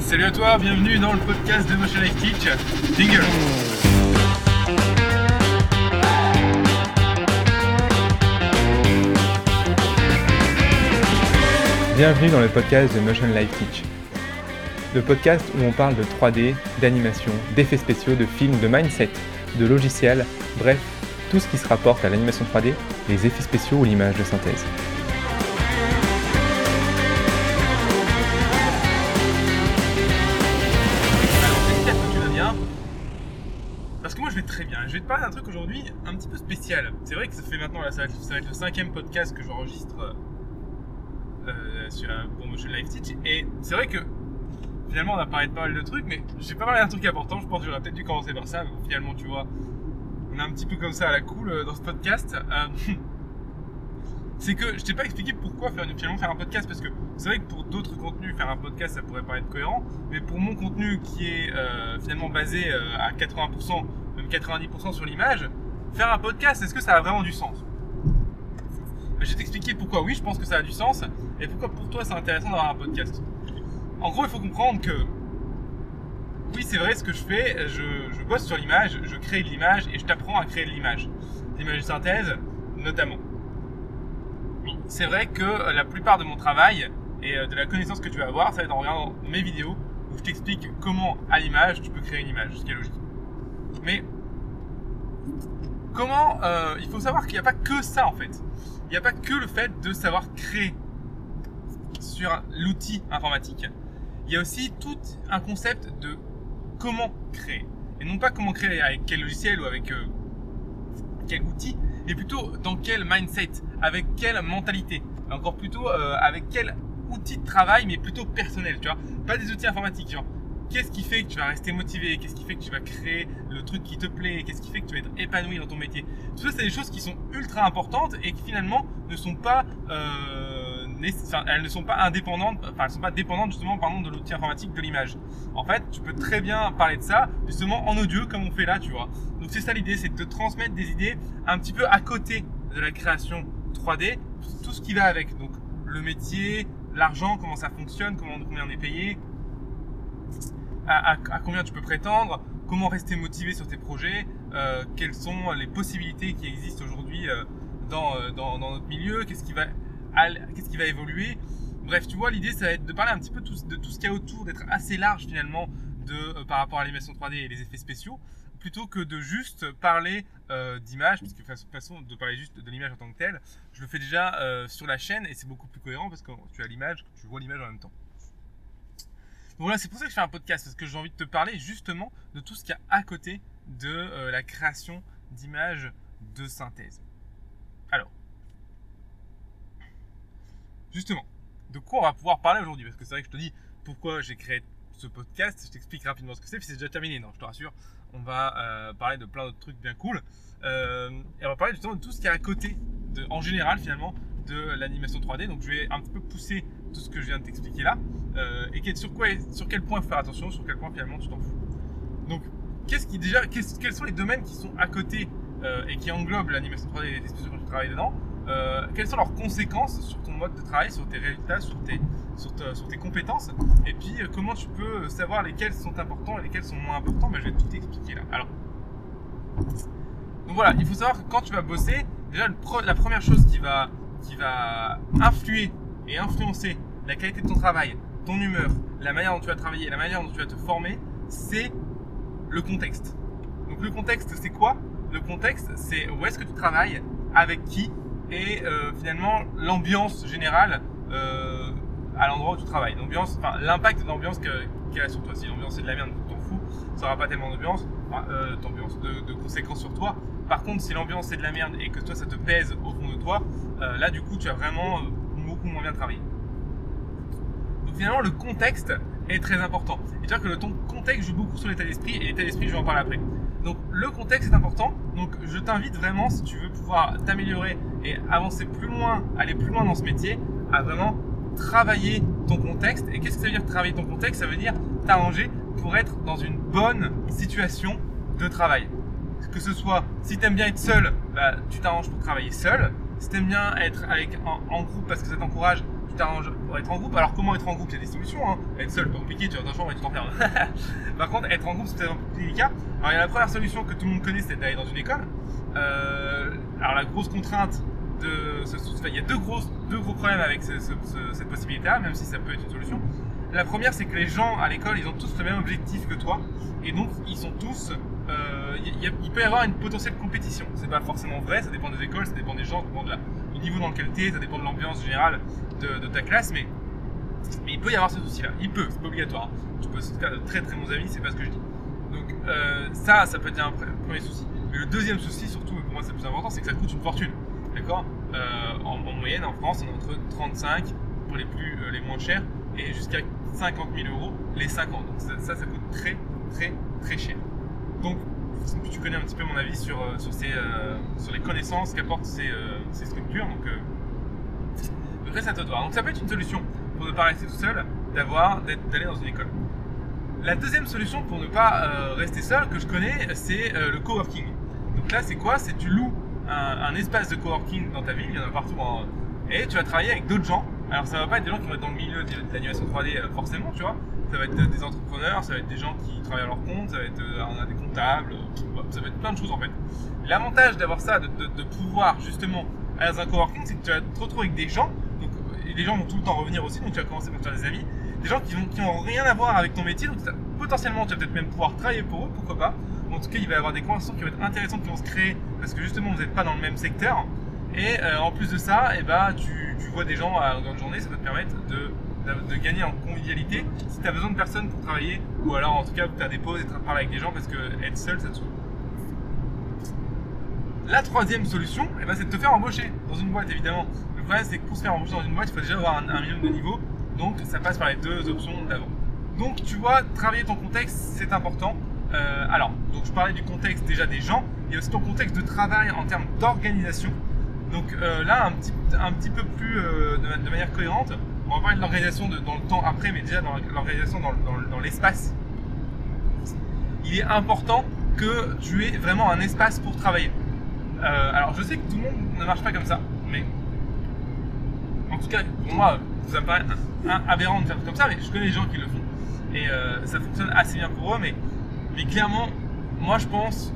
Salut à toi, bienvenue dans le podcast de Motion Life Teach. Jingle. Bienvenue dans le podcast de Motion Life Teach. Le podcast où on parle de 3D, d'animation, d'effets spéciaux, de films, de mindset, de logiciels, bref, tout ce qui se rapporte à l'animation 3D, les effets spéciaux ou l'image de synthèse. C'est vrai que ça fait maintenant, ça va être, le cinquième podcast que j'enregistre euh, sur la Promotion Live Teach. Et c'est vrai que finalement on a parlé de pas mal de trucs, mais j'ai pas parlé d'un truc important. Je pense que j'aurais peut-être dû commencer par ça. Mais finalement, tu vois, on est un petit peu comme ça à la cool euh, dans ce podcast. Euh, c'est que je t'ai pas expliqué pourquoi faire, finalement faire un podcast parce que c'est vrai que pour d'autres contenus faire un podcast ça pourrait paraître cohérent mais pour mon contenu qui est euh, finalement basé euh, à 80% même 90% sur l'image faire un podcast est-ce que ça a vraiment du sens? Je vais t'expliquer pourquoi oui je pense que ça a du sens et pourquoi pour toi c'est intéressant d'avoir un podcast. En gros il faut comprendre que oui c'est vrai ce que je fais je, je bosse sur l'image je crée de l'image et je t'apprends à créer de l'image. L'image de synthèse notamment. C'est vrai que euh, la plupart de mon travail et euh, de la connaissance que tu vas avoir, ça va être en regardant mes vidéos où je t'explique comment, à l'image, tu peux créer une image, ce qui est logique. Mais comment euh, Il faut savoir qu'il n'y a pas que ça en fait. Il n'y a pas que le fait de savoir créer sur l'outil informatique. Il y a aussi tout un concept de comment créer. Et non pas comment créer avec quel logiciel ou avec euh, quel outil, mais plutôt dans quel mindset, avec quelle mentalité, encore plutôt euh, avec quel outil de travail, mais plutôt personnel, tu vois. Pas des outils informatiques, genre. Qu'est-ce qui fait que tu vas rester motivé Qu'est-ce qui fait que tu vas créer le truc qui te plaît Qu'est-ce qui fait que tu vas être épanoui dans ton métier Tout ça, c'est des choses qui sont ultra importantes et qui finalement ne sont pas, euh, elles ne sont pas indépendantes, enfin, elles sont pas dépendantes justement, pardon, de l'outil informatique de l'image. En fait, tu peux très bien parler de ça justement en audio, comme on fait là, tu vois. Donc c'est ça l'idée, c'est de te transmettre des idées un petit peu à côté de la création 3D, tout ce qui va avec. Donc le métier, l'argent, comment ça fonctionne, comment combien on est payé, à, à- à combien tu peux prétendre, comment rester motivé sur tes projets, euh, quelles sont les possibilités qui existent aujourd'hui euh, dans, euh, dans, dans notre milieu, qu'est-ce qui va qu'est-ce qui va évoluer? Bref, tu vois, l'idée ça va être de parler un petit peu de tout ce qu'il y a autour, d'être assez large finalement de, euh, par rapport à l'animation 3D et les effets spéciaux, plutôt que de juste parler euh, d'image, parce que de toute façon, de parler juste de l'image en tant que telle, je le fais déjà euh, sur la chaîne et c'est beaucoup plus cohérent parce que tu as l'image, tu vois l'image en même temps. Voilà, c'est pour ça que je fais un podcast, parce que j'ai envie de te parler justement de tout ce qu'il y a à côté de euh, la création d'images de synthèse. Alors, justement, de quoi on va pouvoir parler aujourd'hui? Parce que c'est vrai que je te dis pourquoi j'ai créé ce podcast, je t'explique rapidement ce que c'est, puis c'est déjà terminé, non, je te rassure. On va euh, parler de plein d'autres trucs bien cool. Euh, et on va parler justement de tout ce qu'il y a à côté, de, en général finalement, de l'animation 3D. Donc je vais un petit peu pousser tout ce que je viens de t'expliquer là. Euh, et sur, quoi, sur quel point faire attention, sur quel point finalement tu t'en fous. Donc, quels sont les domaines qui sont à côté euh, et qui englobent l'animation 3D et les spéciaux quand tu travailles dedans Euh, Quelles sont leurs conséquences sur ton mode de travail, sur tes résultats, sur tes, compétences? Et puis, comment tu peux savoir lesquels sont importants et lesquels sont moins importants? Ben, Je vais tout t'expliquer là. Alors, donc voilà, il faut savoir que quand tu vas bosser, déjà la première chose qui va, qui va influer et influencer la qualité de ton travail, ton humeur, la manière dont tu vas travailler, la manière dont tu vas te former, c'est le contexte. Donc le contexte, c'est quoi? Le contexte, c'est où est-ce que tu travailles, avec qui, et euh, finalement l'ambiance générale euh, à l'endroit où tu travailles. L'ambiance, enfin l'impact de l'ambiance que- qu'elle a sur toi. Si l'ambiance est de la merde, t'en fous, ça aura pas tellement d'ambiance, euh, d'ambiance, de conséquences sur toi. Par contre, si l'ambiance est de la merde et que toi ça te pèse au fond de toi, euh, là du coup tu as vraiment euh, beaucoup moins bien travaillé. Donc finalement le contexte est très important. Vois que le ton contexte joue beaucoup sur l'état d'esprit et l'état d'esprit je vais en parler après. Donc le contexte est important. Donc je t'invite vraiment si tu veux pouvoir t'améliorer et avancer plus loin, aller plus loin dans ce métier, à vraiment travailler ton contexte. Et qu'est-ce que ça veut dire travailler ton contexte? Ça veut dire t'arranger pour être dans une bonne situation de travail. Que ce soit, si tu aimes bien être seul, bah, tu t'arranges pour travailler seul. Si tu aimes bien être avec, en, groupe parce que ça t'encourage tu t'arranges pour être en groupe. Alors comment être en groupe? Il y a des solutions. Hein. Être seul, pas compliqué, tu vas dans et tu t'enfermes. Par contre, être en groupe, c'est un peu plus délicat. Alors il y a la première solution que tout le monde connaît, c'est d'aller dans une école. Euh, alors la grosse contrainte de ce, il y a deux gros, deux gros problèmes avec cette possibilité-là, même si ça peut être une solution. La première, c'est que les gens à l'école, ils ont tous le même objectif que toi, et donc ils sont tous. Euh, il peut y avoir une potentielle compétition. C'est pas forcément vrai, ça dépend des écoles, ça dépend des gens, ça dépend du niveau dans lequel tu ça dépend de l'ambiance générale de, ta classe, mais, il peut y avoir ce souci-là. Il peut, c'est pas obligatoire. Tu peux se faire de très très bons amis, c'est pas ce que je dis. Donc euh, ça, ça peut être un premier souci. Mais le deuxième souci, surtout, pour moi c'est le plus important, c'est que ça coûte une fortune. D'accord? Euh, en, moyenne, en France, on est entre 35 pour les plus les moins chers et jusqu'à 50 000 euros les 5 ans. Donc ça, ça, coûte très, très, très cher. Donc, tu connais un petit peu mon avis sur, euh, euh, sur les connaissances qu'apportent ces, euh, ces, structures. Donc, euh, reste à toi. Donc, ça peut être une solution pour ne pas rester tout seul, d'avoir, d'aller dans une école. La deuxième solution pour ne pas rester seul que je connais, c'est le coworking. Donc là, c'est quoi? C'est tu loues un, espace de coworking dans ta ville, il y en a partout, et tu vas travailler avec d'autres gens alors ça va pas être des gens qui vont être dans le milieu de l'animation 3D euh, forcément, tu vois. Ça va être euh, des entrepreneurs, ça va être des gens qui travaillent à leur compte, ça va être euh, des comptables, ça va être plein de choses en fait. L'avantage d'avoir ça, de, pouvoir justement aller dans un coworking, c'est que tu vas te retrouver avec des gens, donc, et les gens vont tout le temps revenir aussi, donc tu vas commencer par faire des amis, des gens qui n'ont rien à voir avec ton métier, donc potentiellement tu vas peut-être même pouvoir travailler pour eux, pourquoi pas. En tout cas, il va y avoir des conversations qui vont être intéressantes qui vont se créer parce que justement vous n'êtes pas dans le même secteur. Et en plus de ça, eh bah, tu, vois des gens longueur de journée, ça peut te permettre de, de, gagner en convivialité si tu as besoin de personnes pour travailler, ou alors en tout cas tu as des pauses et tu parler avec des gens parce que être seul ça te saoule. La troisième solution, eh ben, c'est de te faire embaucher dans une boîte évidemment. Le problème c'est que pour se faire embaucher dans une boîte, il faut déjà avoir un, minimum de niveau, donc ça passe par les deux options d'avant. Donc tu vois, travailler ton contexte, c'est important. Euh, alors, donc je parlais du contexte déjà des gens, il y a aussi ton contexte de travail en termes d'organisation. Donc euh, là, un petit, un petit peu plus euh, de, manière cohérente, on va parler de l'organisation dans le temps après, mais déjà dans l'organisation dans, l'espace. Il est important que tu aies vraiment un espace pour travailler. Euh, alors je sais que tout le monde ne marche pas comme ça, mais en tout cas pour moi, ça me paraît aberrant de faire comme ça, mais je connais des gens qui le font. Et ça fonctionne assez bien pour eux, mais, mais clairement, moi je pense,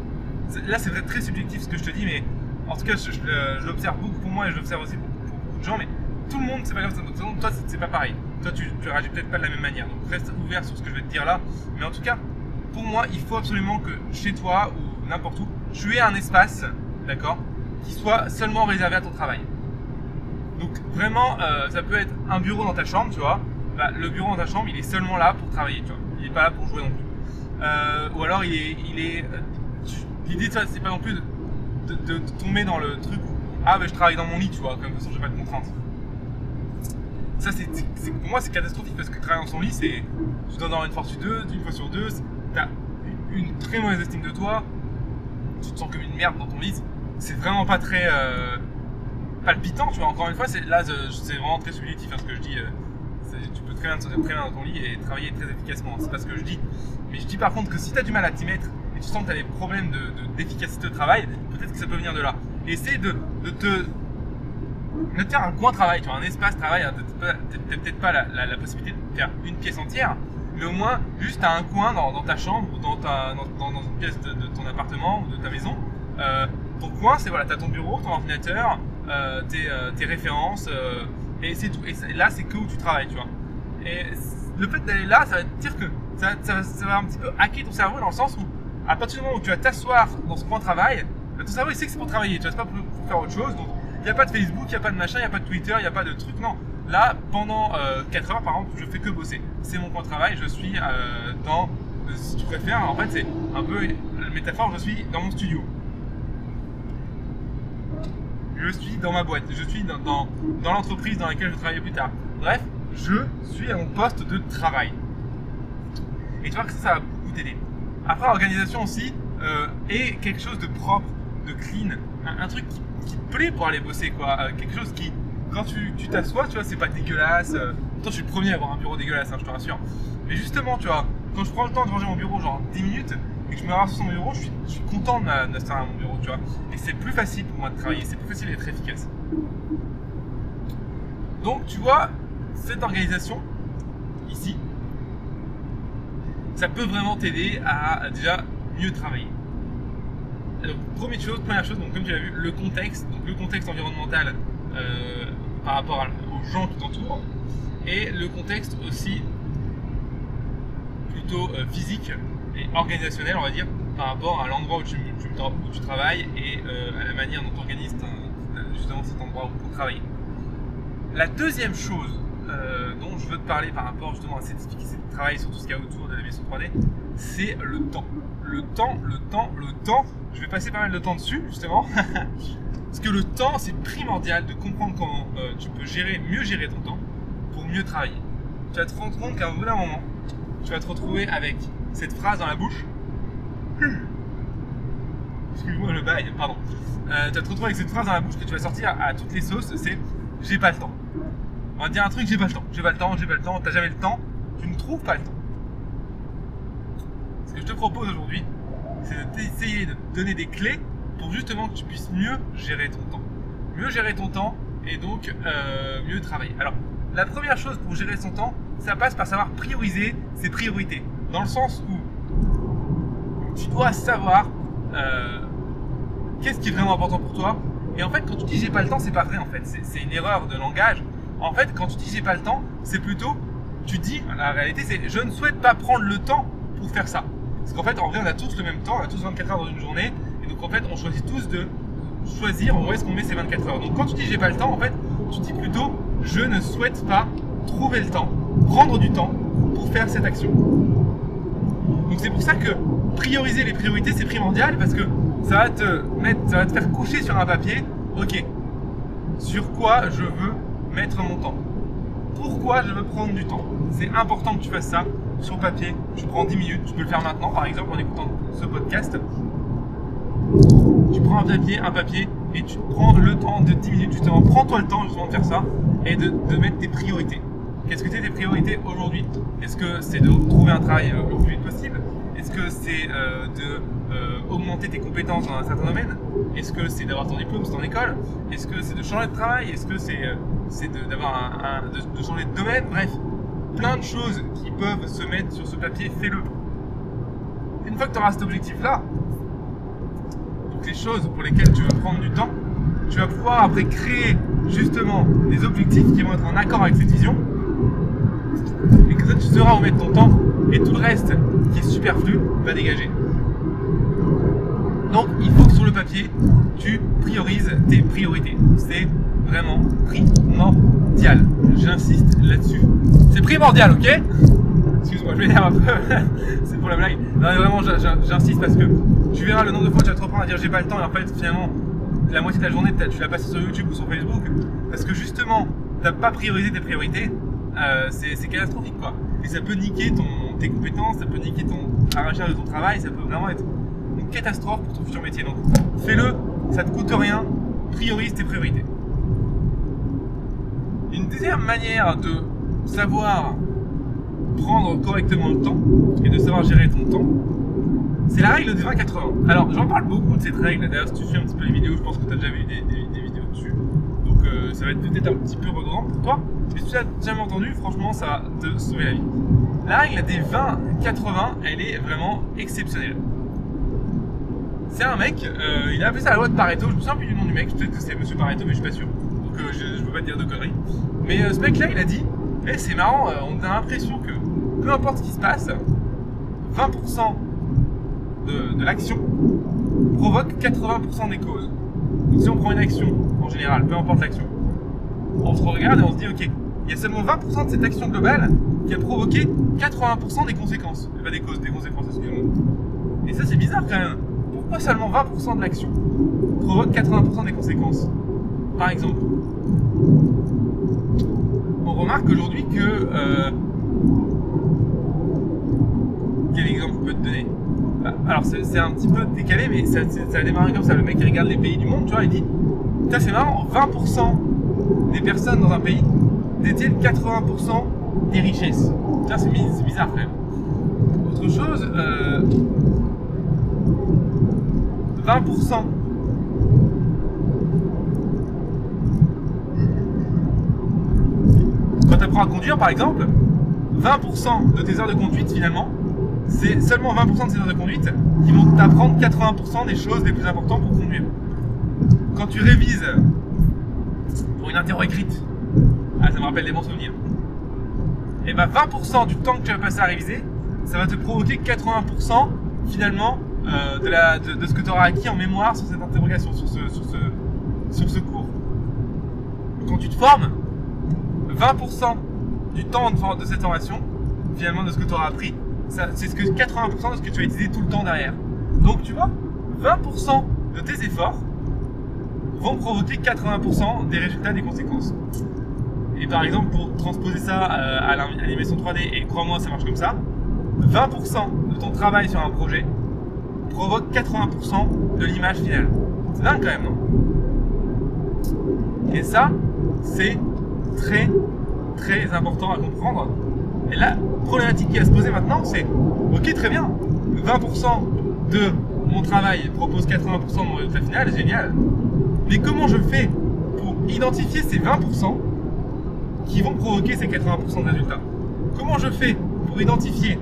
là c'est très subjectif ce que je te dis, mais en tout cas, je, l'observe beaucoup pour moi et je l'observe aussi pour, beaucoup de gens, mais tout le monde, c'est pas comme ça. Toi, c'est pas pareil. Toi, tu, tu réagis peut-être pas de la même manière. Donc, reste ouvert sur ce que je vais te dire là. Mais en tout cas, pour moi, il faut absolument que chez toi ou n'importe où, tu aies un espace, d'accord, qui soit seulement réservé à ton travail. Donc, vraiment, euh, ça peut être un bureau dans ta chambre, tu vois. Bah, le bureau dans ta chambre, il est seulement là pour travailler, tu vois. Il est pas là pour jouer non plus. Euh, ou alors, il est, il est. L'idée, c'est pas non plus de, tomber dans le truc où ah ben je travaille dans mon lit tu vois comme de toute façon j'ai pas de contraintes pour moi c'est catastrophique parce que travailler dans son lit c'est tu dois dormir une fois sur deux une fois sur deux t'as une très mauvaise estime de toi tu te sens comme une merde dans ton lit c'est vraiment pas très euh, palpitant tu vois encore une fois c'est là c'est vraiment très subjectif hein, ce que je dis euh, tu peux très bien te très bien dans ton lit et travailler très efficacement c'est pas ce que je dis mais je dis par contre que si tu as du mal à t'y mettre et tu sens que tu as des problèmes d'efficacité de, de, travail, peut-être que ça peut venir de là. Essaye de, de te de faire un coin travail, tu vois, un espace travail. Hein, peut-être pas la, possibilité de faire une pièce entière, mais au moins juste à un coin dans, ta chambre ou dans, ta, dans, une pièce de, ton appartement ou de ta maison. Euh, ton coin, c'est voilà, tu as ton bureau, ton ordinateur, euh, tes, euh, tes, références, et c'est tout. Et là, c'est que où tu travailles, tu vois. Et le fait d'aller là, ça va dire que ça, va un petit peu hacker ton cerveau dans le sens où à partir du moment où tu vas t'asseoir dans ce de travail, ton cerveau il sait que c'est pour travailler, tu vois, c'est pas pour, faire autre chose. N'y a pas de Facebook, il n'y a pas de machin, il n'y a pas de Twitter, il n'y a pas de truc. Non, là pendant 4 euh, heures par exemple, je fais que bosser. C'est mon point de travail, je suis euh, dans, euh, si tu préfères, en fait c'est un peu la métaphore, je suis dans mon studio. Je suis dans ma boîte, je suis dans, l'entreprise dans laquelle je travaille plus tard. Bref, je suis à mon poste de travail. Et tu vois que ça, ça va beaucoup t'aider. Après, l'organisation aussi est quelque chose de propre, de clean, un, truc qui, te plaît pour aller bosser, quoi. Euh, quelque chose qui, quand tu t'assois, tu, vois, c'est pas dégueulasse. Euh. Pourtant, je suis le premier à avoir un bureau dégueulasse, hein, je te rassure. Mais justement, tu vois, quand je prends le temps de ranger mon bureau, genre 10 minutes, et que je me rassois sur mon bureau, je suis, je suis content d'installer mon bureau, tu vois. Et c'est plus facile pour moi de travailler, c'est plus facile d'être efficace. Donc, tu vois, cette organisation, ici, ça peut vraiment t'aider à déjà mieux travailler. Alors, première chose, donc comme tu l'as vu, le contexte, donc le contexte environnemental euh, par rapport aux gens qui t'entourent, et le contexte aussi plutôt euh, physique et organisationnel, on va dire, par rapport à l'endroit où tu, travailles et euh, à la manière dont tu organises justement cet endroit où pour travailler. La deuxième chose dont je veux te parler par rapport justement à cette efficacité de travail sur tout ce qu'il y a autour de la vision 3D, c'est le temps. Le temps, le temps, le temps. Je vais passer pas mal de temps dessus justement. Parce que le temps, c'est primordial de comprendre comment euh, tu peux gérer, mieux gérer ton temps pour mieux travailler. Tu vas te rendre compte qu'à un bout d'un moment, tu vas te retrouver avec cette phrase dans la bouche. Excuse-moi le bail, pardon. Euh, tu vas te retrouver avec cette phrase dans la bouche que tu vas sortir à toutes les sauces, c'est j'ai pas le temps. On va dire un truc, j'ai pas le temps, j'ai pas le temps, j'ai pas le temps, t'as jamais le temps, tu ne trouves pas le temps. Je te propose aujourd'hui, c'est d'essayer de donner des clés pour justement que tu puisses mieux gérer ton temps. Mieux gérer ton temps et donc euh, mieux travailler. Alors, la première chose pour gérer son temps, ça passe par savoir prioriser ses priorités. Dans le sens où tu dois savoir euh, qu'est-ce qui est vraiment important pour toi. Et en fait, quand tu dis j'ai pas le temps, c'est pas vrai en fait. C'est une erreur de langage. En fait, quand tu dis j'ai pas le temps, c'est plutôt tu dis, la réalité c'est je ne souhaite pas prendre le temps pour faire ça. Parce qu'en fait, en vrai, on a tous le même temps, on a tous 24 heures dans une journée. Et donc en fait, on choisit tous de choisir où est-ce qu'on met ces 24 heures. Donc quand tu dis j'ai pas le temps, en fait, tu dis plutôt je ne souhaite pas trouver le temps, prendre du temps pour faire cette action. Donc c'est pour ça que prioriser les priorités c'est primordial parce que ça va te mettre, ça va te faire coucher sur un papier, ok, sur quoi je veux mettre mon temps. Pourquoi je veux prendre du temps C'est important que tu fasses ça sur papier. Tu prends 10 minutes, tu peux le faire maintenant par exemple en écoutant ce podcast. Tu prends un papier, un papier et tu prends le temps de 10 minutes justement. Prends-toi le temps justement de faire ça et de, mettre tes priorités. Qu'est-ce que c'est tes priorités aujourd'hui? Est-ce que c'est de trouver un travail euh, le plus vite possible? Est-ce que c'est euh, de euh, augmenter tes compétences dans un certain domaine? Est-ce que c'est d'avoir ton diplôme, c'est ton école? Est-ce que c'est de changer de travail? Est-ce que c'est d'avoir un, de, changer de domaine? Bref, plein de choses qui peuvent se mettre sur ce papier, fais-le. Une fois que tu auras cet objectif-là, donc les choses pour lesquelles tu veux prendre du temps, tu vas pouvoir après créer justement des objectifs qui vont être en accord avec cette vision. Et que ça, tu sauras où mettre ton temps et tout le reste qui est superflu va dégager. Donc il faut que sur le papier, tu priorises tes priorités. C'est vraiment primordial. J'insiste là-dessus. C'est primordial, ok? Excuse-moi, je m'énerve un peu. c'est pour la blague. Non, mais vraiment, j'insiste parce que tu verras le nombre de fois que tu vas te reprendre à dire j'ai pas le temps et en fait, finalement, la moitié de ta journée, tu l'as passé sur YouTube ou sur Facebook parce que justement, t'as pas priorisé tes priorités. Euh, c'est catastrophique quoi. Et ça peut niquer ton, tes compétences, ça peut niquer ton arrachage de ton travail, ça peut vraiment être une catastrophe pour ton futur métier. Donc fais-le, ça te coûte rien, priorise tes priorités. Une deuxième manière de savoir prendre correctement le temps et de savoir gérer ton temps, c'est la règle des 20-80. Alors, j'en parle beaucoup de cette règle. D'ailleurs, si tu suis un petit peu les vidéos, je pense que tu as déjà vu des, vidéos dessus. Donc, euh, ça va être peut-être un petit peu redondant pour toi. Mais si tu l'as jamais entendu, franchement, ça va te sauver la vie. La règle des 20-80, elle est vraiment exceptionnelle. C'est un mec, euh, il a appelé ça la loi de Pareto. Je me souviens plus du nom du mec. Peut-être que c'est Monsieur Pareto, mais je suis pas sûr. Donc, euh, je, ne peux pas te dire de conneries. Mais ce mec-là, il a dit Eh, c'est marrant, on a l'impression que peu importe ce qui se passe, 20% de, l'action provoque 80% des causes. Donc si on prend une action, en général, peu importe l'action, on se regarde et on se dit, ok, il y a seulement 20% de cette action globale qui a provoqué 80% des conséquences. Pas des causes, des conséquences, excusez-moi. Et ça, c'est bizarre quand même. Pourquoi seulement 20% de l'action provoque 80% des conséquences? Par exemple, remarque aujourd'hui que... Euh, quel exemple je peux te donner? Bah, alors c'est un petit peu décalé, mais ça, ça a démarré comme ça. Le mec il regarde les pays du monde, tu vois, il dit, putain c'est marrant, 20% des personnes dans un pays détiennent 80% des richesses. Tiens, c'est bizarre quand même. Autre chose, euh, 20% t'apprends à conduire, par exemple, 20% de tes heures de conduite, finalement, c'est seulement 20% de ces heures de conduite qui vont t'apprendre 80% des choses les plus importantes pour conduire. Quand tu révises pour une interro écrite, ah, ça me rappelle des bons souvenirs, et bien 20% du temps que tu vas passer à réviser, ça va te provoquer 80% finalement euh, de, la, de, ce que tu auras acquis en mémoire sur cette interrogation, sur ce, sur ce, sur ce cours. Quand tu te formes, 20% du temps de, cette formation, finalement de ce que tu auras appris, c'est ce que 80% de ce que tu vas utiliser tout le temps derrière. Donc tu vois, 20% de tes efforts vont provoquer 80% des résultats, des conséquences. Et par exemple, pour transposer ça euh, à l'animation 3D, et crois-moi, ça marche comme ça, 20% de ton travail sur un projet provoque 80% de l'image finale. C'est dingue quand même, non? Et ça, c'est très très important à comprendre. Et la problématique qui va se poser maintenant, c'est ok, très bien, 20% de mon travail propose 80% de mon résultat final, génial. Mais comment je fais pour identifier ces 20% qui vont provoquer ces 80% de résultats? Comment je fais pour identifier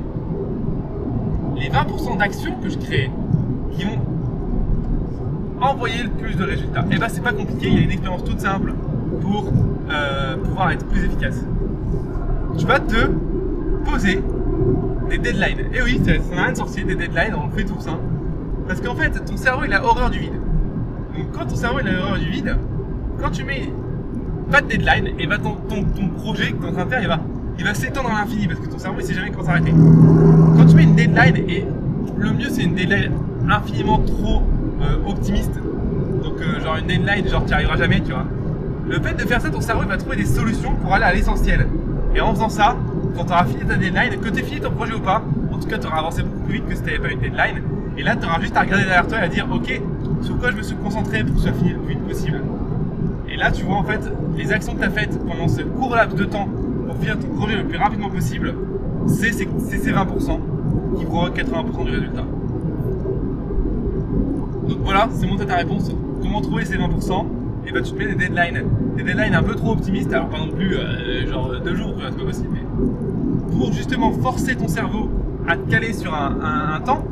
les 20% d'actions que je crée qui vont envoyer le plus de résultats? Eh ben c'est pas compliqué, il y a une expérience toute simple pour euh, pouvoir être plus efficace. Tu vas te poser des deadlines. Et oui, ça n'a rien de sorcier, des deadlines, on le fait tous. Hein. Parce qu'en fait, ton cerveau il a horreur du vide. Donc quand ton cerveau il a horreur du vide, quand tu mets pas de deadline, et ton, ton, ton projet que tu es en train de faire, il va, il va s'étendre à l'infini parce que ton cerveau il sait jamais quand s'arrêter. Quand tu mets une deadline, et le mieux c'est une deadline infiniment trop euh, optimiste, donc euh, genre une deadline, genre tu n'y arriveras jamais, tu vois. Le fait de faire ça, ton cerveau va trouver des solutions pour aller à l'essentiel. Et en faisant ça, quand tu auras fini ta deadline, que tu aies fini ton projet ou pas, en tout cas tu auras avancé beaucoup plus vite que si tu n'avais pas une deadline. Et là, tu auras juste à regarder derrière toi et à dire Ok, sur quoi je me suis concentré pour que ça finisse le plus vite possible. Et là, tu vois en fait les actions que tu as faites pendant ce court laps de temps pour finir ton projet le plus rapidement possible, c'est ces 20% qui provoquent 80% du résultat. Donc voilà, c'est mon ta réponse. Comment trouver ces 20% et bah tu te mets des deadlines. Des deadlines un peu trop optimistes, alors pas non plus euh, genre deux jours, c'est pas possible, mais pour justement forcer ton cerveau à te caler sur un, temps.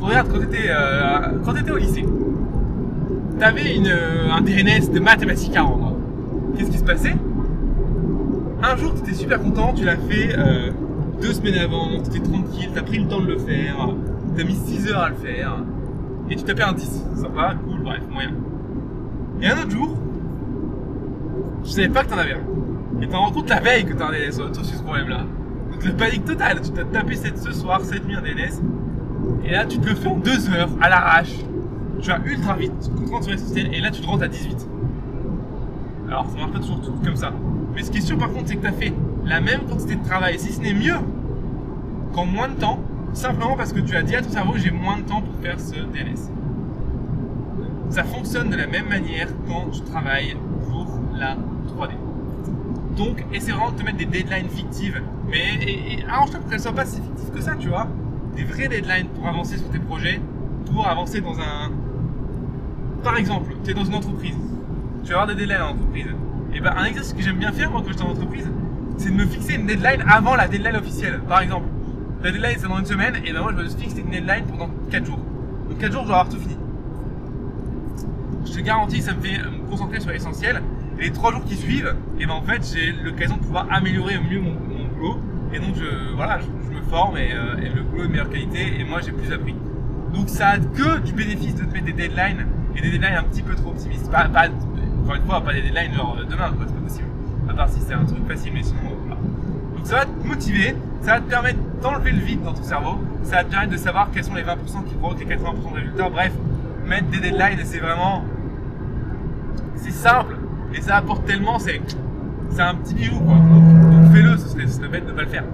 Regarde quand tu euh, au lycée, t'avais une, euh, un DNS de mathématiques à rendre. Qu'est-ce qui se passait? Un jour, tu étais super content, tu l'as fait euh, deux semaines avant, tu étais tranquille, t'as pris le temps de le faire, t'as mis 6 heures à le faire, et tu tapais un 10. Sympa, cool, bref, moyen. Et un autre jour, je savais pas que t'en avais un. Et t'en rends compte la veille que t'as un DNS sur, ce problème-là. Donc la panique totale, tu t'as tapé cette, ce soir, cette nuit un DNS, et là tu te le fais en deux heures, à l'arrache. Tu vas ultra vite, tu te concentres sur l'essentiel, et là tu te rentres à 18. Alors ça marche pas toujours tout comme ça. Mais ce qui est sûr par contre, c'est que tu as fait la même quantité de travail, si ce n'est mieux, qu'en moins de temps, simplement parce que tu as dit à ton cerveau j'ai moins de temps pour faire ce DNS. Ça fonctionne de la même manière quand tu travailles pour la 3D. Donc, essaie vraiment de te mettre des deadlines fictives, mais arrange-toi pour qu'elles ne soient pas si fictives que ça, tu vois. Des vraies deadlines pour avancer sur tes projets, pour avancer dans un. Par exemple, tu es dans une entreprise, tu vas avoir des deadlines en entreprise. Et ben, un exercice que j'aime bien faire moi quand je suis en entreprise, c'est de me fixer une deadline avant la deadline officielle. Par exemple, la deadline c'est dans une semaine, et ben moi je me fixe une deadline pendant 4 jours. Donc 4 jours, je dois avoir tout fini je te garantis, ça me fait me concentrer sur l'essentiel. Et les trois jours qui suivent, et eh ben en fait, j'ai l'occasion de pouvoir améliorer au mieux mon, boulot. Et donc, je, voilà, je, me forme euh, et, le boulot est de meilleure qualité et moi, j'ai plus appris. Donc, ça a que du bénéfice de te mettre des deadlines et des deadlines un petit peu trop optimistes. Pas, encore une fois, pas des deadlines genre euh, demain, quoi, c'est pas possible. À part si c'est un truc facile, mais sinon, euh, voilà. Donc, ça va te motiver, ça va te permettre d'enlever le vide dans ton cerveau, ça va te permettre de savoir quels sont les 20% qui provoquent les 80% de résultats. Bref, mettre des deadlines, c'est vraiment c'est simple et ça apporte tellement, c'est, un petit bijou quoi. Donc, fais-le, ce serait, serait, bête de pas le faire.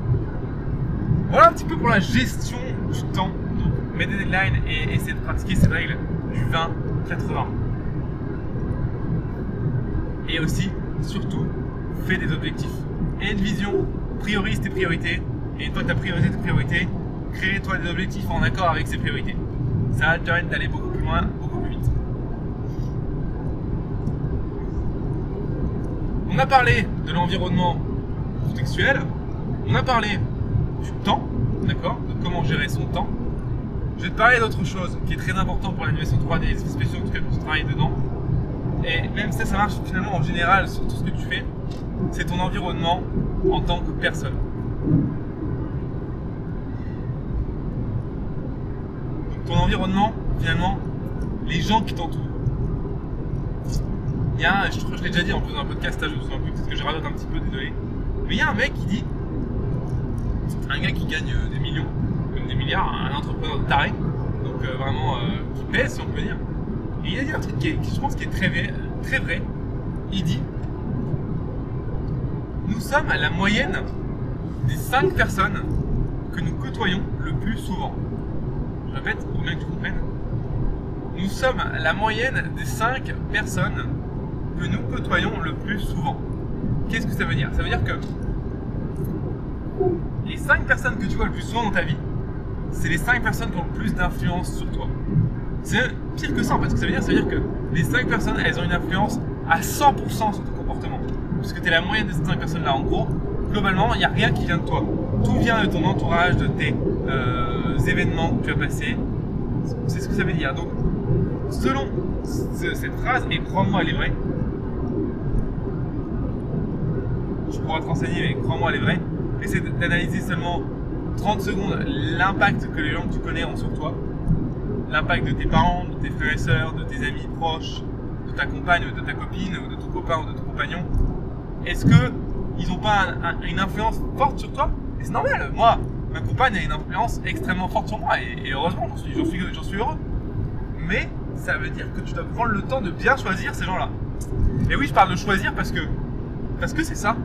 Voilà un petit peu pour la gestion du temps. Donc mets des deadlines et essaie de pratiquer cette règle du 20-80. Et aussi, surtout, fais des objectifs. Et une vision, priorise tes priorités. Et que tu as priorisé tes priorités, crée-toi des objectifs en accord avec ces priorités. Ça va te permettre d'aller beaucoup plus loin, On a parlé de l'environnement contextuel. On a parlé du temps, d'accord De comment gérer son temps. Je vais te parler d'autre chose qui est très important pour l'animation 3D, les spéciaux, en tout cas quand tu travailles dedans. Et même si ça marche finalement en général sur tout ce que tu fais, c'est ton environnement en tant que personne. Donc ton environnement, finalement, les gens qui t'entourent. Y a, je crois je l'ai déjà dit en faisant un podcast, je me souviens plus, peut-être que je radote un petit peu, désolé. Mais il y a un mec qui dit, un gars qui gagne euh, des millions, comme des milliards, un entrepreneur de taré, donc euh, vraiment euh, qui pèse si on peut dire. Et il a dit un truc qui, est, je pense qui est très vrai, très vrai. Il dit, nous sommes la moyenne des 5 personnes que nous côtoyons le plus souvent. Je répète pour bien que tu comprennes. Nous sommes la moyenne des 5 personnes que nous côtoyons le plus souvent. Qu'est-ce que ça veut dire? Ça veut dire que les 5 personnes que tu vois le plus souvent dans ta vie, c'est les 5 personnes qui ont le plus d'influence sur toi. C'est pire que ça en fait, ce que ça veut dire, ça veut dire que les 5 personnes, elles ont une influence à 100% sur ton comportement. Puisque tu es la moyenne de ces 5 personnes-là. En gros, globalement, il n'y a rien qui vient de toi. Tout vient de ton entourage, de tes euh, événements que tu as passés. C'est ce que ça veut dire. Donc, selon cette phrase, et crois-moi, elle est vraie, je pourrais te renseigner, mais crois-moi, elle est vraie, essaie d'analyser seulement 30 secondes l'impact que les gens que tu connais ont sur toi, l'impact de tes parents, de tes frères et sœurs, de tes amis proches, de ta compagne, de ta copine, ou de ton copain ou de ton compagnon. Est-ce que ils n'ont pas une influence forte sur toi? Et c'est normal. Moi, ma compagne a une influence extrêmement forte sur moi, et, heureusement, j'en suis, suis heureux. Mais ça veut dire que tu dois prendre le temps de bien choisir ces gens-là. Et oui, je parle de choisir parce que parce que c'est ça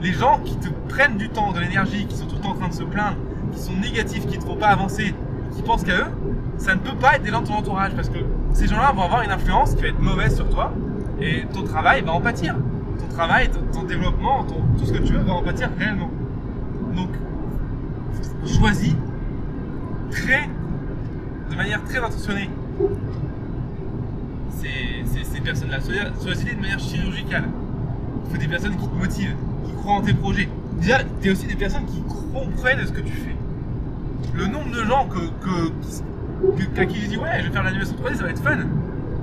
les gens qui te prennent du temps, de l'énergie, qui sont tout le temps en train de se plaindre, qui sont négatifs, qui ne te font pas avancer, qui pensent qu'à eux, ça ne peut pas être des gens de ton entourage parce que ces gens-là vont avoir une influence qui va être mauvaise sur toi et ton travail va en pâtir. Ton travail, ton, développement, tout ce que tu veux va en pâtir réellement. Donc, choisis très, de manière très intentionnée ces, personnes-là. Choisis-les de manière chirurgicale. Il faut des personnes qui te motivent croient en tes projets. Déjà, tu es aussi des personnes qui comprennent ce que tu fais. Le nombre de gens que, que, à qui je dis ouais, je vais faire l'animation 3D, ça va être fun.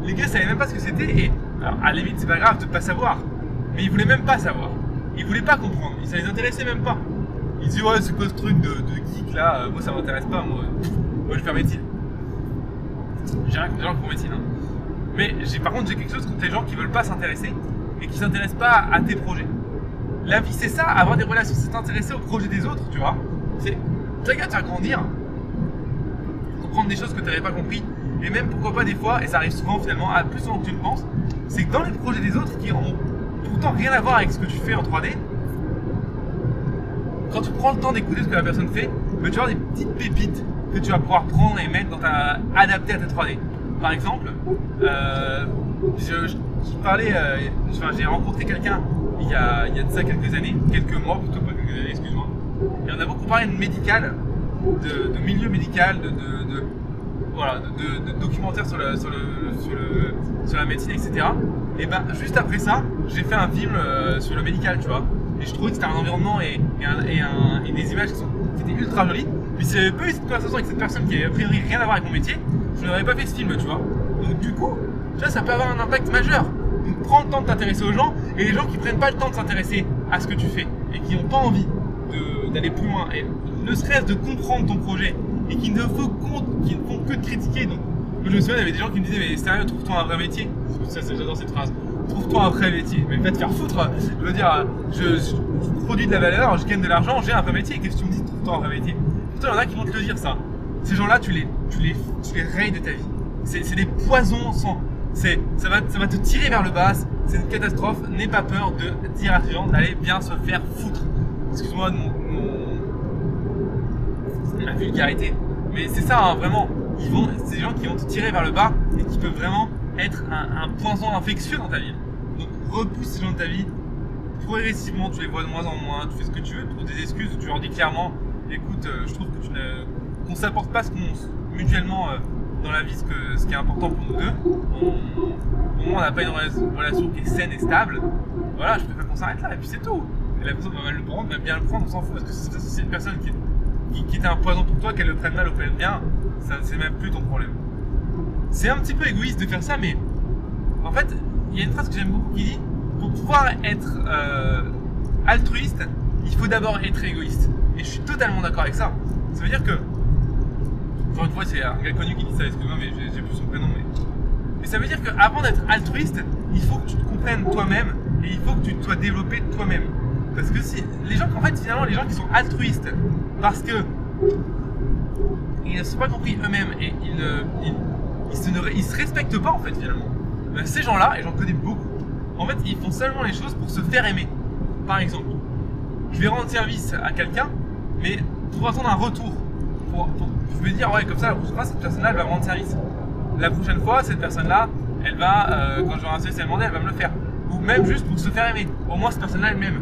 Les gars savaient même pas ce que c'était et à la limite c'est pas grave de pas savoir, mais ils voulaient même pas savoir. Ils voulaient pas comprendre, ça les intéressait même pas. Ils disent ouais c'est quoi ce truc de, geek là, euh, moi ça m'intéresse pas, moi, moi je faire médecine. J'ai rien contre les gens qui font médecine. Hein. Mais par contre j'ai quelque chose contre les gens qui veulent pas s'intéresser et qui s'intéressent pas à tes projets. La vie, c'est ça, avoir des relations, c'est s'intéresser au projet des autres, tu vois. C'est, regardes, tu vas grandir, comprendre des choses que tu n'avais pas compris, et même pourquoi pas des fois, et ça arrive souvent finalement, à plus souvent que tu le penses, c'est que dans les projets des autres qui ont pourtant rien à voir avec ce que tu fais en 3D, quand tu prends le temps d'écouter ce que la personne fait, ben, tu vas avoir des petites pépites que tu vas pouvoir prendre et mettre dans ta, adapter à ta 3D. Par exemple, euh, je, parlais, euh, j'ai rencontré quelqu'un il y, a, il y a de ça quelques années, quelques mois plutôt, pas quelques années, excuse-moi. Et on a beaucoup parlé de médical, de, milieu médical, de, de, voilà, de, documentaires sur, le, sur, le, sur, la médecine, etc. Et ben juste après ça, j'ai fait un film euh, sur le médical, tu vois. Et je trouvais que c'était un environnement et, et, des images qui, sont, étaient ultra jolies. Puis si j'avais pas eu cette conversation avec cette personne qui avait a priori rien à voir avec mon métier, je n'aurais pas fait ce film, tu vois. Donc du coup, ça, ça peut avoir un impact majeur. Prends le temps de t'intéresser aux gens et les gens qui prennent pas le temps de s'intéresser à ce que tu fais et qui n'ont pas envie d'aller plus loin et ne serait-ce de comprendre ton projet et qui ne, font, qui ne font que te critiquer. Donc, je me souviens, il y avait des gens qui me disaient Mais sérieux, trouve-toi un vrai métier. J'adore cette phrase. Trouve-toi un vrai métier. Mais pas te faire foutre. Je veux dire, je, produis de la valeur, je gagne de l'argent, j'ai un vrai métier. Qu'est-ce que tu me dis Trouve-toi un vrai métier? Pourtant, il y en a qui vont te le dire ça. Ces gens-là, tu les, tu, les, tu les rayes de ta vie. C'est des poisons sans, c'est, ça va, ça va te tirer vers le bas, c'est une catastrophe. N'aie pas peur de dire à tes gens d'aller bien se faire foutre. Excuse-moi de mon, ma vulgarité. Mais c'est ça, hein, vraiment. Ils vont, c'est des gens qui vont te tirer vers le bas et qui peuvent vraiment être un, poison infectieux dans ta vie. Donc repousse ces gens de ta vie. Progressivement, tu les vois de moins en moins. Tu fais ce que tu veux, tu trouves des excuses, tu leur dis clairement écoute, euh, je trouve que tu ne, qu'on s'apporte pas ce qu'on mutuellement. Euh, dans la vie ce, qui est important pour nous deux. On, on n'a pas une relation qui est saine et stable. Voilà, je préfère qu'on s'arrête là et puis c'est tout. et la personne va mal le prendre, va bien le prendre, on s'en fout. Parce que si c'est une personne qui, qui, qui était un poison pour toi, qu'elle le prenne mal ou prenne bien, ça c'est même plus ton problème. C'est un petit peu égoïste de faire ça, mais en fait, il y a une phrase que j'aime beaucoup qui dit pour pouvoir être euh, altruiste, il faut d'abord être égoïste. Et je suis totalement d'accord avec ça. Ça veut dire que, encore une fois, c'est un gars connu qui dit ça, excuse-moi, mais j'ai plus son prénom, mais. Ça veut dire qu'avant d'être altruiste, il faut que tu te comprennes toi-même et il faut que tu te sois développé toi-même. Parce que si les gens, en fait, finalement, les gens qui sont altruistes parce que ils ne sont pas compris eux-mêmes et ils, se, ne- se respectent pas en fait finalement. Ben, ces gens-là, et j'en connais beaucoup, en fait, ils font seulement les choses pour se faire aimer. Par exemple, je vais rendre service à quelqu'un, mais pour attendre un retour. Pour, pour- je vais dire, ouais, comme ça, la prochaine fois, cette personne-là, elle va me rendre service. La prochaine fois, cette personne-là, elle va, euh, quand j'aurai un service à demander, elle va me le faire. Ou même juste pour se faire aimer. Au moins, cette personne-là, elle m'aime.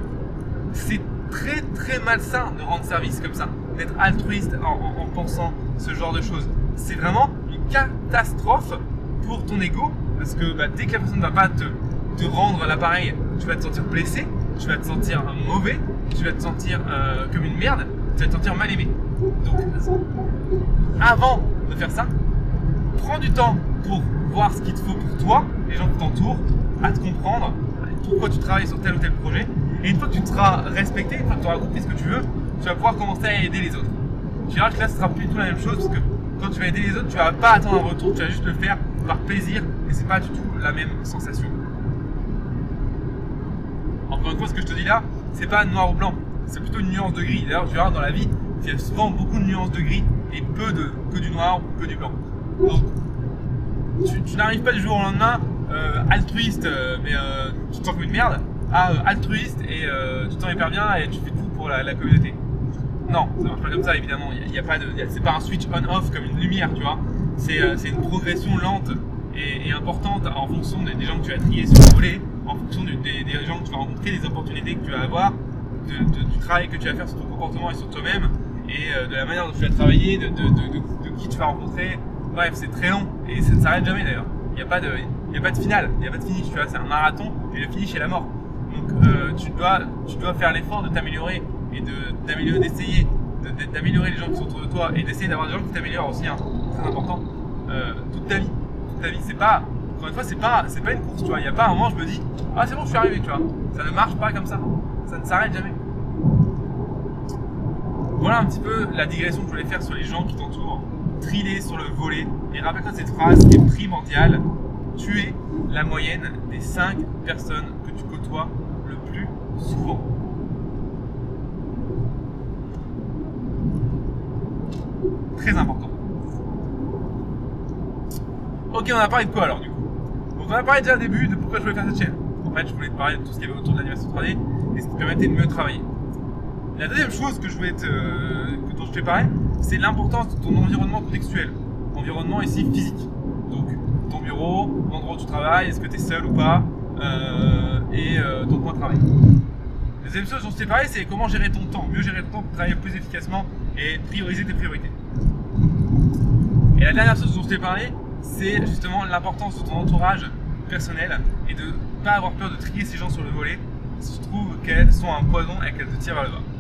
C'est très très malsain de rendre service comme ça, d'être altruiste en pensant ce genre de choses. C'est vraiment une catastrophe pour ton ego parce que bah, dès que la personne ne va pas te, te rendre l'appareil, tu vas te sentir blessé, tu vas te sentir mauvais, tu vas te sentir euh, comme une merde, tu vas te sentir mal aimé. Donc, avant de faire ça, prends du temps pour voir ce qu'il te faut pour toi, les gens qui t'entourent, à te comprendre, pourquoi tu travailles sur tel ou tel projet. Et une fois que tu te seras respecté, une fois que tu auras compris ce que tu veux, tu vas pouvoir commencer à aider les autres. Tu verras que là, ce sera plus du tout la même chose parce que quand tu vas aider les autres, tu vas pas attendre un retour, tu vas juste le faire par plaisir et c'est pas du tout la même sensation. Encore une fois, ce que je te dis là, c'est pas noir ou blanc, c'est plutôt une nuance de gris. D'ailleurs, tu verras dans la vie, il y a souvent beaucoup de nuances de gris et peu de que du noir ou que du blanc. Donc, tu, n'arrives pas du jour au lendemain euh, altruiste, euh, mais euh, tu te sens comme une merde, à altruiste et tu te sens hyper bien et tu fais tout pour la, communauté. Non, ça marche pas comme ça évidemment. Il y a, pas de, c'est pas un switch on/off comme une lumière, tu vois. C'est, une progression lente et, importante en fonction des, gens que tu vas trier sur le volet, en fonction des, gens que tu vas rencontrer, des opportunités que tu vas avoir, du travail que tu vas faire sur ton comportement et sur toi-même, et euh, de la manière dont tu vas travailler, de, qui tu vas rencontrer. Bref, c'est très long et ça ne s'arrête jamais d'ailleurs. Il n'y a pas de, finale, il n'y a pas de finish, tu vois. C'est un marathon et le finish est la mort. Donc euh, tu dois, faire l'effort de t'améliorer et d'améliorer, d'essayer de- de- d'améliorer les gens qui sont autour de toi et d'essayer d'avoir des gens qui t'améliorent aussi, hein. très important. Euh, toute ta vie, toute ta vie, c'est pas, encore une fois, c'est pas, c'est pas une course, tu vois. Il n'y a pas un moment je me dis, ah c'est bon, je suis arrivé, tu vois. Ça ne marche pas comme ça, ça ne s'arrête jamais. Voilà un petit peu la digression que je voulais faire sur les gens qui t'entourent. Triler sur le volet. Et rappelle-toi cette phrase qui est primordiale. Tu es la moyenne des 5 personnes que tu côtoies le plus souvent. Très important. Ok, on a parlé de quoi alors du coup? Donc on a parlé déjà au début de pourquoi je voulais faire cette chaîne. En fait, je voulais te parler de tout ce qu'il y avait autour de l'animation 3D et ce qui permettait de mieux travailler. La deuxième chose que je voulais te, dont je t'ai parlé, c'est l'importance de ton environnement contextuel. Environnement ici physique. Donc ton bureau, l'endroit où tu travailles, est-ce que tu es seul ou pas, euh, et euh, ton coin de travail. La deuxième chose dont je t'ai parlé, c'est comment gérer ton temps, mieux gérer ton temps pour travailler plus efficacement et prioriser tes priorités. Et la dernière chose dont je t'ai parlé, c'est justement l'importance de ton entourage personnel et de ne pas avoir peur de trier ces gens sur le volet si tu trouves qu'elles sont un poison et qu'elles te tirent vers le bas.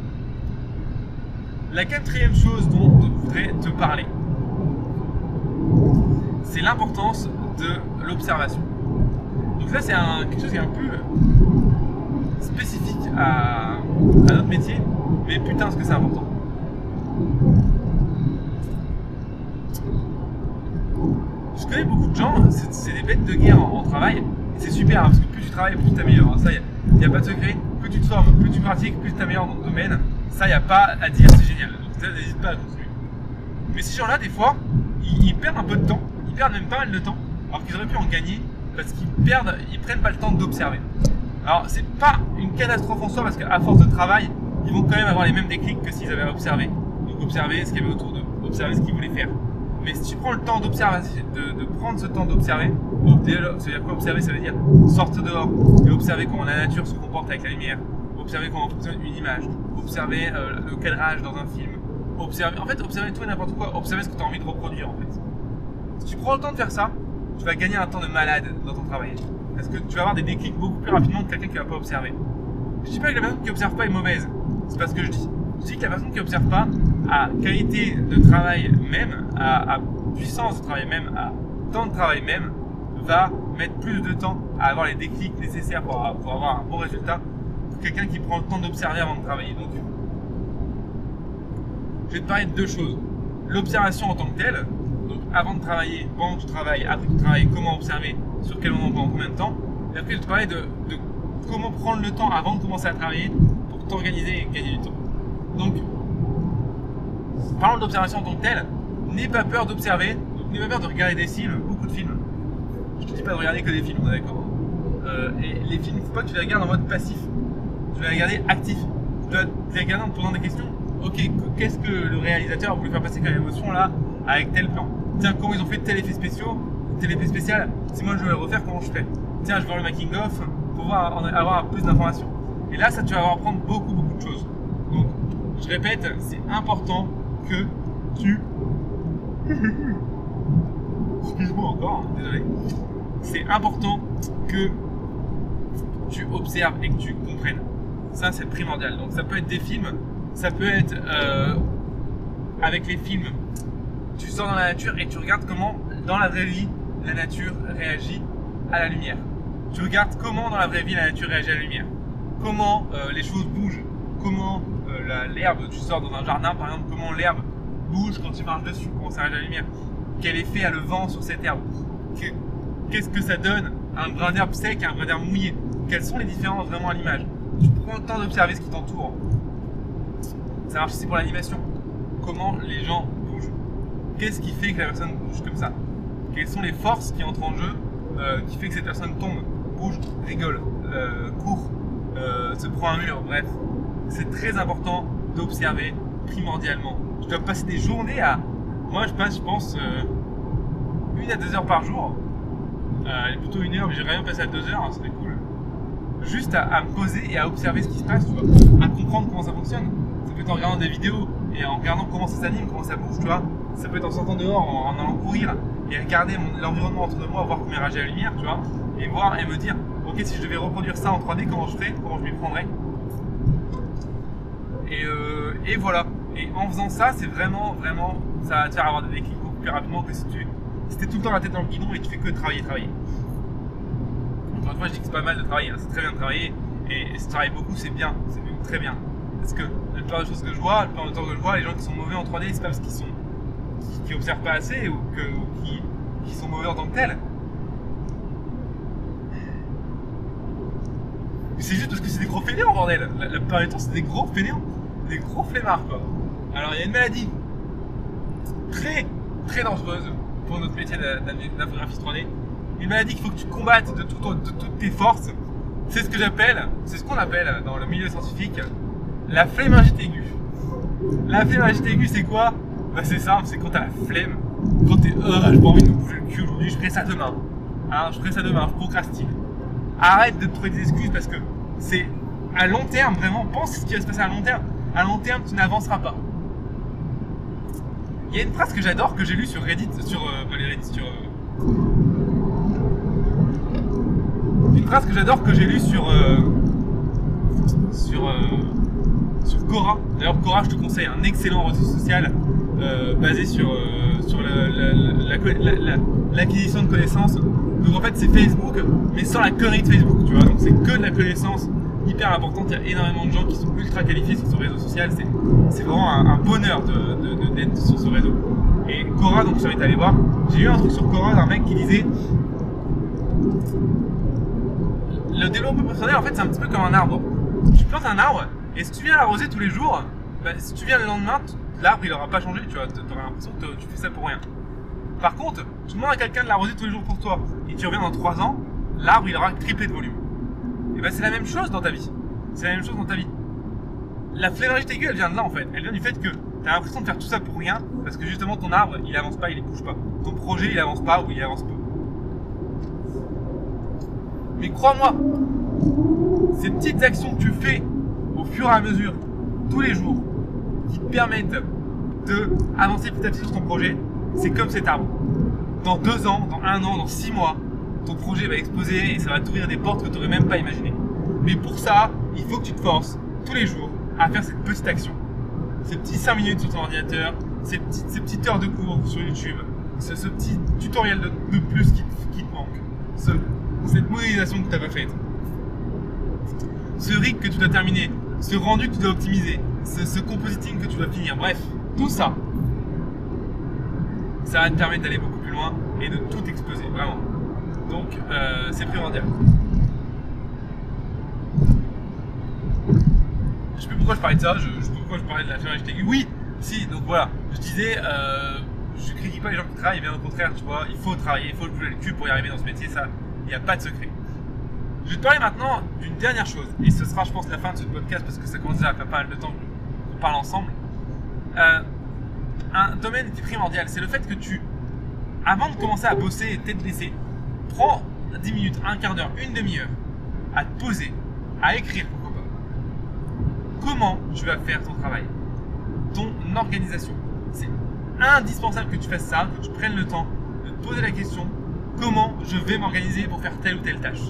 La quatrième chose dont je voudrais te parler, c'est l'importance de l'observation. Donc ça c'est quelque chose qui est un peu spécifique à, notre métier, mais putain ce que c'est important. Je connais beaucoup de gens, c'est des bêtes de guerre en, en travail, et c'est super hein, parce que plus tu travailles, plus tu t'améliores. Ça, il n'y a, pas de secret. Plus tu te formes, plus tu pratiques, plus tu t'améliores dans ton domaine. Ça, il n'y a pas à dire, c'est génial. Donc n'hésite pas à continuer. Mais ces gens-là, des fois, ils, perdent un peu de temps, ils perdent même pas mal de temps, alors qu'ils auraient pu en gagner parce qu'ils perdent, ils prennent pas le temps d'observer. Alors, c'est pas une catastrophe en soi parce qu'à force de travail, ils vont quand même avoir les mêmes déclics que s'ils avaient observé. Donc, observer ce qu'il y avait autour d'eux, observer ce qu'ils voulaient faire. Mais si tu prends le temps d'observer, de, prendre ce temps d'observer, ça veut dire quoi observer Ça veut dire sortir dehors et observer comment la nature se comporte avec la lumière, observer comment fonctionne une image, observer euh, le cadrage dans un film, observer, en fait, observer tout et n'importe quoi, observer ce que tu as envie de reproduire en fait. Si tu prends le temps de faire ça, tu vas gagner un temps de malade dans ton travail. Parce que tu vas avoir des déclics beaucoup plus rapidement que quelqu'un qui va pas observer. Je dis pas que la personne qui observe pas est mauvaise. C'est pas ce que je dis. Je dis que la personne qui observe pas, à qualité de travail même, à, puissance de travail même, à temps de travail même, va mettre plus de temps à avoir les déclics nécessaires pour, avoir un bon résultat quelqu'un qui prend le temps d'observer avant de travailler. Donc, je vais te parler de deux choses. L'observation en tant que telle, donc avant de travailler, pendant que tu travailles, après que tu travailles, comment observer, sur quel moment, pendant combien de temps. Et après, je te parler de, comment prendre le temps avant de commencer à travailler pour t'organiser et gagner du temps. Donc, parlons d'observation en tant que telle, n'aie pas peur d'observer, n'aie pas peur de regarder des films, beaucoup de films. Je te dis pas de regarder que des films, on est d'accord. Euh, et les films, il ne faut pas que tu les regardes en mode passif. Tu dois les regarder actif. Tu dois les regarder en te posant des questions. Ok, qu'est-ce que le réalisateur a voulu faire passer comme émotion là avec tel plan? Tiens, comment ils ont fait tel effet spéciaux, tel effet spécial? Si moi je veux le refaire, comment je fais? Tiens, je vais voir le making of pour voir, avoir plus d'informations. Et là, ça, tu vas apprendre beaucoup, beaucoup de choses. Donc, je répète, c'est important que tu. Excuse-moi encore, hein, désolé. C'est important que tu observes et que tu comprennes. Ça, c'est primordial. Donc, ça peut être des films, ça peut être euh, avec les films. Tu sors dans la nature et tu regardes comment, dans la vraie vie, la nature réagit à la lumière. Tu regardes comment, dans la vraie vie, la nature réagit à la lumière. Comment euh, les choses bougent. Comment euh, l'herbe, tu sors dans un jardin par exemple, comment l'herbe bouge quand tu marches dessus, comment ça réagit à la lumière. Quel effet a le vent sur cette herbe? Qu'est-ce que ça donne un brin d'herbe sec un brin d'herbe mouillé? Quelles sont les différences vraiment à l'image? Tu prends le temps d'observer ce qui t'entoure. Ça marche aussi pour l'animation. Comment les gens bougent Qu'est-ce qui fait que la personne bouge comme ça Quelles sont les forces qui entrent en jeu euh, qui fait que cette personne tombe, bouge, rigole, euh, court, se prend un mur, bref c'est très important d'observer primordialement. Je dois passer des journées à. Moi, je passe, je pense, euh, une à deux heures par jour. Euh, plutôt une heure, mais j'ai rien passé à deux heures, hein. Juste à, me poser et à observer ce qui se passe, à comprendre comment ça fonctionne. Ça peut être en regardant des vidéos et en regardant comment ça s'anime, comment ça bouge, tu vois. Ça peut être en sortant dehors, en, allant courir et regarder l'environnement entre moi, voir comment réagit la lumière, tu vois, et voir et me dire, ok, si je devais reproduire ça en 3D, comment je ferais, comment je m'y prendrais. Euh, et, voilà. Et en faisant ça, c'est vraiment, vraiment, ça va te faire avoir des déclics beaucoup plus rapidement que si tu es tout le temps la tête dans le guidon et tu fais que travailler, travailler. Encore je dis que c'est pas mal de travailler, hein. c'est très bien de travailler. Et, si tu travailles beaucoup, c'est bien, c'est très bien. Parce que la plupart des choses que je vois, la plupart du temps que je vois, les gens qui sont mauvais en 3D, c'est pas parce qu'ils sont observent pas assez ou, que, qui, qui sont mauvais en tant que tels. c'est juste parce que c'est des gros fainéants, bordel. La, la plupart du temps, c'est des gros fainéants des gros flemmards quoi. Alors il y a une maladie très très dangereuse pour notre métier d'infographiste 3D. Une maladie qu'il faut que tu combattes de, toutes tes forces. C'est ce que j'appelle, c'est ce qu'on appelle dans le milieu scientifique la flémingite aiguë. La flémingite aiguë c'est quoi? Bah, C'est simple, c'est quand t'as la flemme, quand t'es euh, j'ai pas envie de me bouger le cul aujourd'hui, je ferai ça demain. Hein, je ferai ça demain, je procrastine. Arrête de te trouver des excuses parce que c'est à long terme, vraiment, pense ce qui va se passer à long terme à long terme, tu n'avanceras pas. Il y a une phrase que j'adore que j'ai lue sur Reddit, sur euh, Reddit, sur euh, une phrase que j'adore que j'ai lue sur euh, sur sur Quora. D'ailleurs, Quora, je te conseille un excellent réseau social basé sur sur l'acquisition de connaissances. Donc en fait, c'est Facebook, mais sans la connerie de Facebook, tu vois. Donc c'est que de la connaissance hyper importante. Il y a énormément de gens qui sont ultra qualifiés sur ce réseau social. C'est vraiment un, bonheur d'être de, sur ce réseau. Et Cora, donc je t'invite à voir. J'ai eu un truc sur Cora d'un mec qui disait Le développement personnel, en fait, c'est un petit peu comme un arbre. Tu plantes un arbre et si tu viens l'arroser tous les jours, bah, si tu viens le lendemain, l'arbre il aura pas changé. Tu vois, auras l'impression que tu fais ça pour rien. Par contre, tu demandes à quelqu'un de l'arroser tous les jours pour toi et tu reviens dans 3 ans, l'arbre il aura triplé de volume. Bah, c'est la même chose dans ta vie. C'est la même chose dans ta vie. La aiguë, elle vient de là en fait. Elle vient du fait que tu as l'impression de faire tout ça pour rien parce que justement ton arbre il avance pas, il bouge pas. Ton projet il avance pas ou il avance peu. Mais crois-moi, ces petites actions que tu fais au fur et à mesure, tous les jours, qui te permettent de avancer petit à petit sur ton projet, c'est comme cet arbre. Dans deux ans, dans un an, dans six mois, ton projet va exploser et ça va t'ouvrir des portes que tu n'aurais même pas imaginées. Mais pour ça, il faut que tu te forces tous les jours à faire cette petite action. Ces petits 5 minutes sur ton ordinateur, ces petites, heures de cours sur YouTube, ce, petit tutoriel de, plus qui, te- manque, cette modélisation que tu n'as pas faite, ce rig que tu dois terminer, ce rendu que tu dois optimiser, ce, compositing que tu dois finir, bref, tout ça, ça va te permettre d'aller beaucoup plus loin et de tout exploser, vraiment. Donc, euh, c'est primordial. Je sais plus pourquoi je parlais de ça, je, je sais plus pourquoi je parlais de la aiguë. Oui, si, donc voilà, je disais, euh, je critique pas les gens qui travaillent, bien au contraire, tu vois, il faut travailler, il faut jouer le cul pour y arriver dans ce métier, ça, il n'y a pas de secret. Je vais te parler maintenant d'une dernière chose, et ce sera, je pense, la fin de ce podcast parce que ça commence à faire pas mal de temps qu'on parle ensemble. Euh, un domaine qui est primordial, c'est le fait que tu, avant de commencer à bosser tête baissée, prends 10 minutes, un quart d'heure, une demi-heure à te poser, à écrire, pourquoi pas. Comment tu vas faire ton travail, ton organisation. C'est indispensable que tu fasses ça, que tu prennes le temps de te poser la question comment je vais m'organiser pour faire telle ou telle tâche,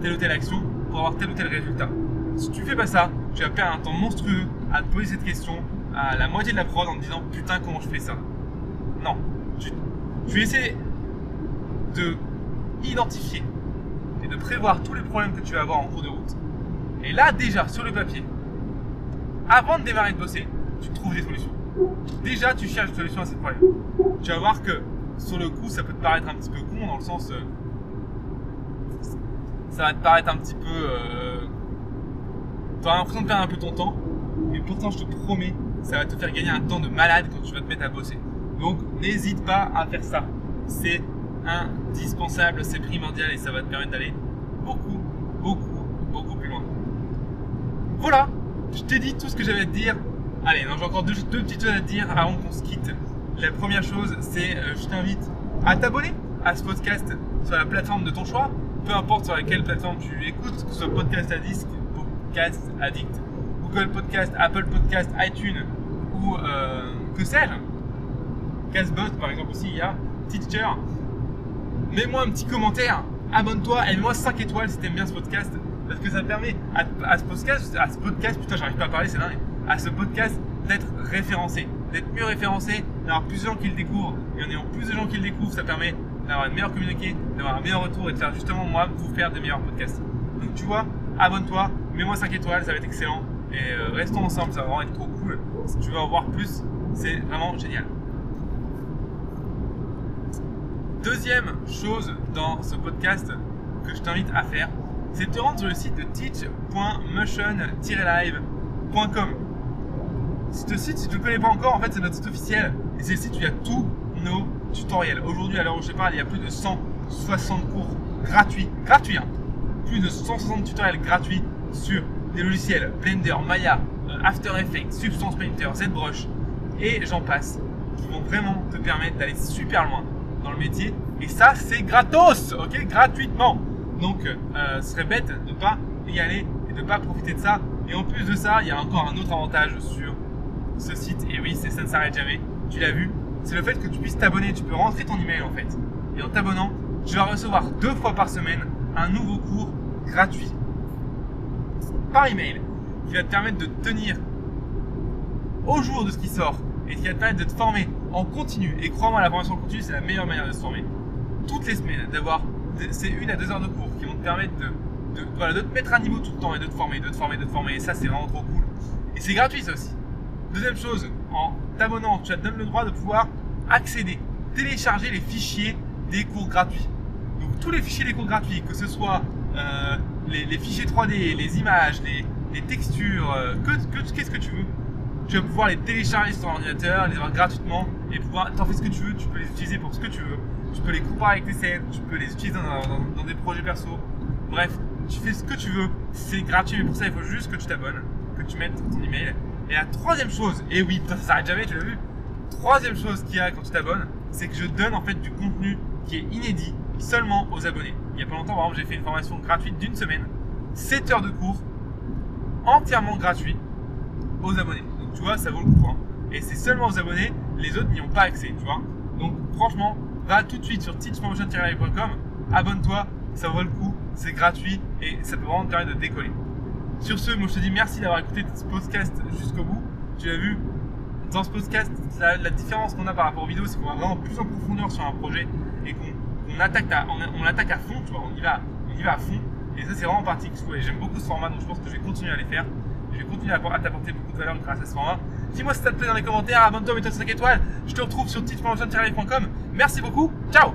telle ou telle action, pour avoir tel ou tel résultat. Si tu fais pas ça, tu vas perdre un temps monstrueux à te poser cette question à la moitié de la prod en te disant putain comment je fais ça? Non, tu, tu essaies de identifier et de prévoir tous les problèmes que tu vas avoir en cours de route. Et là déjà sur le papier, avant de démarrer de bosser, tu trouves des solutions. Déjà tu cherches des solutions à ces problèmes. Tu vas voir que sur le coup ça peut te paraître un petit peu con dans le sens euh, ça va te paraître un petit peu euh, tu auras l'impression de perdre un peu ton temps mais pourtant je te promets ça va te faire gagner un temps de malade quand tu vas te mettre à bosser. Donc n'hésite pas à faire ça. C'est indispensable c'est primordial et ça va te permettre d'aller beaucoup beaucoup beaucoup plus loin. Voilà je t'ai dit tout ce que j'avais à te dire. Allez j'ai encore deux, deux petites choses à te dire avant qu'on se quitte la première chose c'est euh, je t'invite à t'abonner à ce podcast sur la plateforme de ton choix peu importe sur laquelle plateforme tu écoutes, que ce soit Podcast Addict, Podcast Addict, Google Podcast, Apple Podcast, iTunes ou euh, que sais-je, Castbot par exemple aussi, il y a Teacher. Mets-moi un petit commentaire, abonne-toi et mets-moi 5 étoiles si t'aimes bien ce podcast parce que ça permet à, ce podcast, à ce podcast, putain j'arrive pas à parler, c'est dingue, à ce podcast d'être référencé, d'être mieux référencé, d'avoir plus de gens qui le découvrent et en ayant plus de gens qui le découvrent, ça permet d'avoir une meilleure communauté, d'avoir un meilleur retour et de faire justement moi vous faire des meilleurs podcasts. Donc tu vois, abonne-toi, mets-moi 5 étoiles, ça va être excellent. Et euh, restons ensemble, ça va vraiment être trop cool. Si tu veux en voir plus, c'est vraiment génial. Deuxième chose dans ce podcast que je t'invite à faire, c'est de te rendre sur le site de teach.motion-live.com. Ce site, si tu ne le connais pas encore, en fait, c'est notre site officiel. Et c'est le site où il y a tous nos tutoriels. Aujourd'hui, à l'heure où je parle, il y a plus de 160 cours gratuits. Gratuits, hein Plus de 160 tutoriels gratuits sur des logiciels Blender, Maya, euh, After Effects, Substance Painter, ZBrush et j'en passe qui vont vraiment te permettre d'aller super loin dans le métier. Et ça, c'est gratos, ok? Gratuitement. Donc, euh, ce serait bête de ne pas y aller et de ne pas profiter de ça. Et en plus de ça, il y a encore un autre avantage sur ce site. Et oui, ça ne s'arrête jamais. Tu l'as vu, c'est le fait que tu puisses t'abonner. Tu peux rentrer ton email en fait. Et en t'abonnant, tu vas recevoir deux fois par semaine un nouveau cours gratuit par email qui va te permettre de tenir au jour de ce qui sort et qui va te permettre de te former en continu. Et crois-moi, la formation en continu, c'est la meilleure manière de se former. Toutes les semaines, d'avoir ces une à deux heures de cours qui vont te permettre de, de, voilà, de te mettre à niveau tout le temps et de te former, de te former, de te former. Et ça, c'est vraiment trop cool. Et c'est gratuit, ça aussi. Deuxième chose, en t'abonnant, tu te donnes le droit de pouvoir accéder, télécharger les fichiers des cours gratuits. Donc tous les fichiers des cours gratuits, que ce soit euh, les, fichiers 3D, les images, les, textures, euh, que, que, qu'est-ce que tu veux, tu vas pouvoir les télécharger sur ton ordinateur, les avoir gratuitement et pouvoir, t'en fais ce que tu veux, tu peux les utiliser pour ce que tu veux, tu peux les comparer avec tes scènes, tu peux les utiliser dans, dans, dans des projets perso. Bref, tu fais ce que tu veux, c'est gratuit, mais pour ça il faut juste que tu t'abonnes, que tu mettes ton email. Et la troisième chose, et oui, ça s'arrête jamais, tu l'as vu. Troisième chose qu'il y a quand tu t'abonnes, c'est que je donne en fait du contenu qui est inédit seulement aux abonnés. Il y a pas longtemps, par exemple, j'ai fait une formation gratuite d'une semaine, 7 heures de cours, entièrement gratuit aux abonnés. Donc tu vois, ça vaut le coup. Hein. Et c'est seulement aux abonnés, les autres n'y ont pas accès, tu vois. Donc franchement, va tout de suite sur teachpromotion-live.com, abonne-toi, ça vaut le coup, c'est gratuit et ça peut vraiment te permettre de décoller. Sur ce, moi je te dis merci d'avoir écouté ce podcast jusqu'au bout. Tu l'as vu, dans ce podcast, la, différence qu'on a par rapport aux vidéos, c'est qu'on va vraiment plus en profondeur sur un projet et qu'on attaque, à, on, l'attaque à fond, tu vois, on y va, on y va à fond. Et ça, c'est vraiment particulier. J'aime beaucoup ce format, donc je pense que je vais continuer à les faire. Je vais continuer à, à t'apporter beaucoup de valeur grâce à ce format. Dis-moi si ça te plaît dans les commentaires, abonne-toi, mets-toi 5 étoiles. Je te retrouve sur titre.com. Merci beaucoup, ciao